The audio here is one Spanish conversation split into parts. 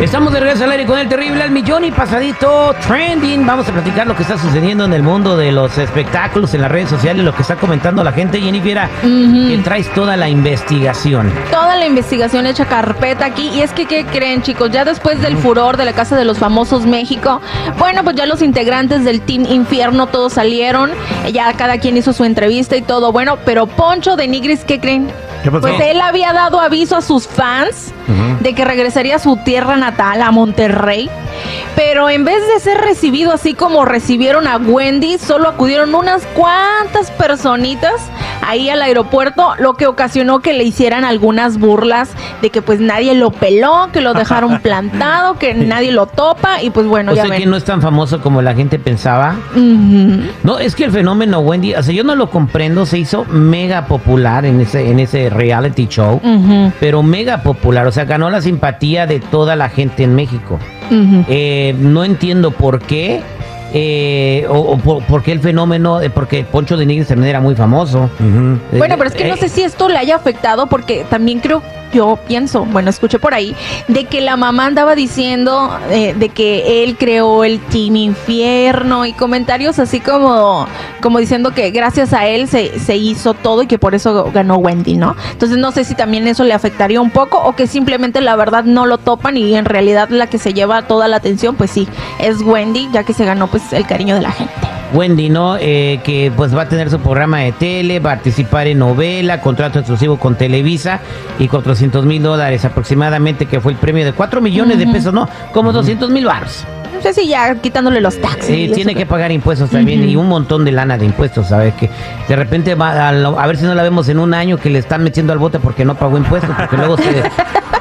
Estamos de regreso al aire con el terrible al millón y pasadito trending. Vamos a platicar lo que está sucediendo en el mundo de los espectáculos, en las redes sociales, lo que está comentando la gente. Jennifer, que traes toda la investigación. Toda la investigación hecha carpeta aquí. Y es que, ¿qué creen, chicos? Ya después del furor de la Casa de los Famosos México, bueno, pues ya los integrantes del Team Infierno todos salieron. Ya cada quien hizo su entrevista y todo. Bueno, pero Poncho de Nigris, ¿qué creen? Pues él había dado aviso a sus fans de que regresaría a su tierra natal, a Monterrey. Pero en vez de ser recibido así como recibieron a Wendy, solo acudieron unas cuantas personitas ahí al aeropuerto, lo que ocasionó que le hicieran algunas burlas de que pues nadie lo peló, que lo dejaron plantado, que nadie lo topa y pues bueno, O ya sea que ven. no es tan famoso como la gente pensaba. No, es que el fenómeno Wendy, o sea, yo no lo comprendo, se hizo mega popular en ese, en ese reality show, pero mega popular, o sea, ganó la simpatía de toda la gente en México. Eh, no entiendo por qué, eh, o, o por, por qué el fenómeno, eh, porque Poncho de Nigris también era muy famoso. Ujú. Bueno, pero es que no Eh, sé si esto le haya afectado porque también creo, yo pienso, bueno, escuché por ahí, de que la mamá andaba diciendo eh, de que él creó el Team Infierno y comentarios así como, como diciendo que gracias a él se, se hizo todo y que por eso ganó Wendy, ¿no? Entonces no sé si también eso le afectaría un poco o que simplemente la verdad no lo topan y en realidad la que se lleva toda la atención, pues sí, es Wendy, ya que se ganó pues el cariño de la gente. Wendy, ¿no? Eh, que pues va a tener su programa de tele, participar en novela, contrato exclusivo con Televisa y 400 mil dólares aproximadamente, que fue el premio de 4 millones de pesos, ¿no? Como 200 mil baros. No sé si ya quitándole los taxis. Eso tiene que pagar impuestos también y un montón de lana de impuestos, ¿sabes? Que de repente va a, lo- a ver si no la vemos en un año que le están metiendo al bote porque no pagó impuestos, porque luego se...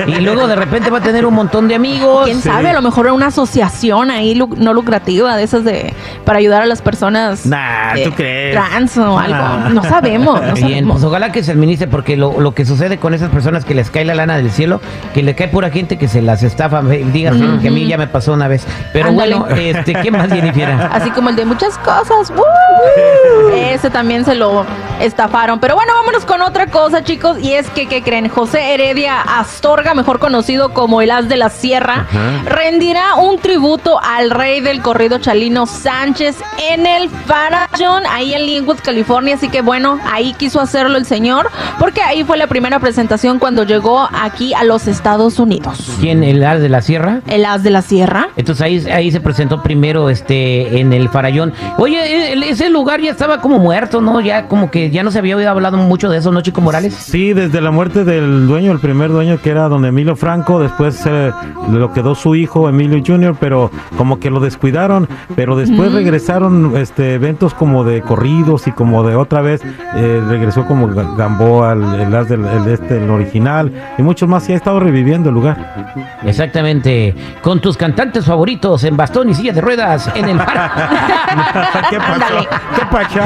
Y luego de repente va a tener un montón de amigos. quién sabe, a lo mejor una asociación ahí lu- no lucrativa de esas de para ayudar a las personas Nah, eh, ¿tú crees? trans o algo. Nah. No sabemos, no Bien, sabemos. pues ojalá que se administre porque lo, lo que sucede con esas personas que les cae la lana del cielo, que le cae pura gente que se las estafa, digas que a mí ya me pasó una vez. Pero Ándale. bueno, este, ¿qué más Jennifer? Así como el de muchas cosas. ¡Woo! Ese también se lo estafaron. Pero bueno, vámonos con otra cosa, chicos. Y es que, ¿qué creen? José Heredia Astorga, mejor conocido como el As de la Sierra, rendirá un tributo al rey del corrido Chalino Sánchez en el Farallón, ahí en Linwood, California. Así que bueno, ahí quiso hacerlo el señor, porque ahí fue la primera presentación cuando llegó aquí a los Estados Unidos. ¿Quién? ¿El Ar de la Sierra? El As de la Sierra. Entonces ahí, ahí se presentó primero este en el Farallón. Oye, el- ese lugar ya estaba como muerto, ¿no? Ya como que ya no se había oído hablado mucho de eso, ¿no, Chico Morales? Sí, desde la muerte del dueño, el primer dueño que era don Emilio Franco, después eh, lo quedó su hijo Emilio Jr., pero como que lo descuidaron, pero después regresaron este eventos como de corridos y como de otra vez eh, regresó como Ga- Gamboa, el, el este, el original y muchos más, y ha estado reviviendo el lugar. Exactamente. Con tus cantantes favoritos en bastón y silla de ruedas en el Farallón. ¿Qué pasó? ¿Qué pasó?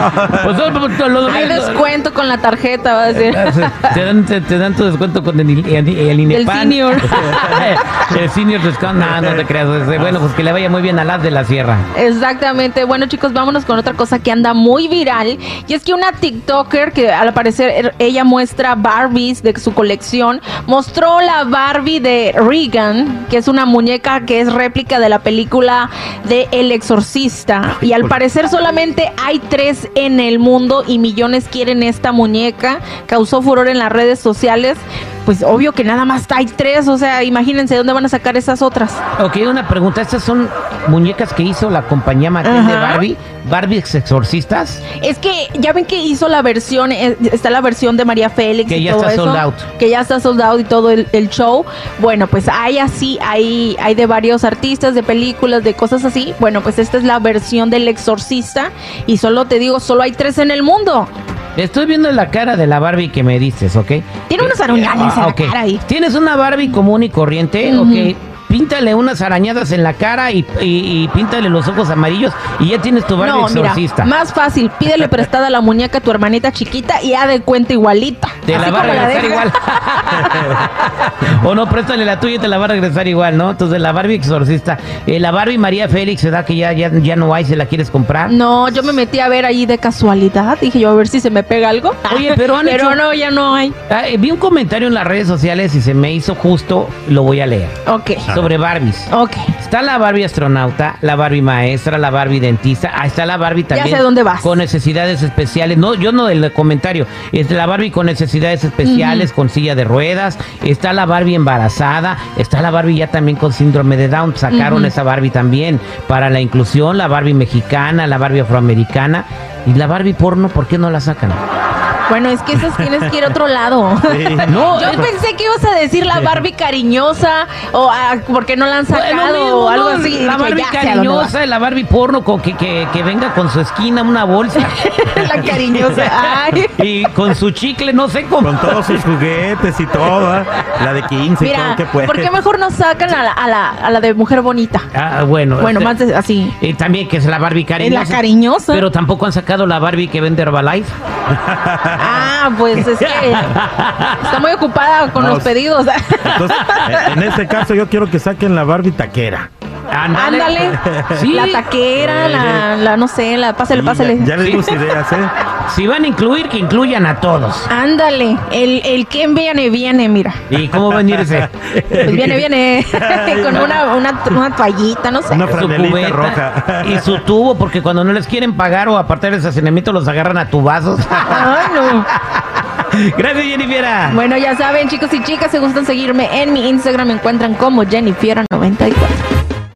Pues, lo- lo- Hay lo- descuento con la tarjeta, va a decir. te, dan, te, te dan tu descuento con el, el, el INEPAN. senior. el senior discount. No, no te creas. este, Bueno, pues que le vaya muy bien a las de la sierra. Exactamente. Bueno, chicos, vámonos con otra cosa que anda muy viral. Y es que una TikToker que al parecer er- ella muestra Barbies de su colección, mostró la Barbie de Regan, que es una muñeca que es réplica de la película de El Exorcista. Y al parecer solamente hay tres en el mundo y millones quieren esta muñeca. Causó furor en las redes sociales. Pues obvio que nada más hay tres, o sea, imagínense dónde van a sacar esas otras. Ok, una pregunta. ¿Estas son muñecas que hizo la compañía Mattel de. Barbie? ¿Barbie exorcistas? Es que ya ven que hizo la versión, eh, está la versión de María Félix. Que y ya todo está eso, sold out. Que ya está sold out y todo el, el show. Bueno, pues hay así, hay, hay de varios artistas, de películas, de cosas así. Bueno, pues esta es la versión del exorcista. Y solo te digo, solo hay tres en el mundo. Estoy viendo la cara de la Barbie que me dices, ¿ok? Tiene unos aruñones en la ok. cara ahí. Tienes una Barbie común y corriente, ok. Píntale unas arañadas en la cara y, y- y píntale los ojos amarillos y ya tienes tu Barbie No, mira, exorcista. más fácil, pídele prestada la muñeca a tu hermanita chiquita y ha de cuenta igualita. Te la va a regresar igual. o no, préstale la tuya y te la va a regresar igual, ¿no? Entonces la Barbie exorcista. Eh, la Barbie María Félix, ¿verdad? Que ya, ya, ya no hay, ¿se la quieres comprar? No, yo me metí a ver ahí de casualidad. Dije yo a ver si se me pega algo. Oye, pero han Pero hecho- no, ya no hay. Ah, eh, vi un comentario en las redes sociales y se me hizo justo, lo voy a leer. Ok. Sobre Barbies. Ok. Está la Barbie astronauta, la Barbie maestra, la Barbie dentista, ah, está la Barbie también sé dónde vas. con necesidades especiales. No, yo no del comentario. Es la Barbie con necesidades especiales, con silla de ruedas, está la Barbie embarazada, está la Barbie ya también con síndrome de Down. Sacaron esa Barbie también para la inclusión, la Barbie mexicana, la Barbie afroamericana y la Barbie porno, ¿por qué no la sacan? Bueno, es que esas tienes que ir a otro lado. No, Yo eh, pensé que ibas a decir la Barbie cariñosa o ah, porque no la han sacado mismo, o algo ¿no? así. La Barbie cariñosa, la Barbie porno con que, que, que venga con su esquina, una bolsa. la cariñosa. Ay. y con su chicle, no sé cómo. Con todos sus juguetes y todo, ¿eh? la de 15 y todo que puede. ¿por qué mejor no sacan a la, a la, a la de mujer bonita? Ah, bueno. Bueno, este, más de- así. Y también que es la Barbie cariñosa. La cariñosa. Pero tampoco han sacado la Barbie que vende Herbalife. Ah, pues es que está muy ocupada con No, los pedidos. Entonces, en este caso yo quiero que saquen la Barbie taquera. Ándale. Sí. La taquera, la, la no sé, la pásale, pásale. Ya, ya le dimos ideas, ¿eh? Si van a incluir, que incluyan a todos. Ándale, el, el que viene, viene, mira. ¿Y cómo va a venir ese? Pues viene, viene con una, una, una toallita, no sé. Una su cubeta roja. y su tubo, porque cuando no les quieren pagar o apartar el estacionamiento, los agarran a tubazos. Ay, no. Gracias, Jennifer. Bueno, ya saben, chicos y chicas, si gustan seguirme en mi Instagram, me encuentran como Jennifer94.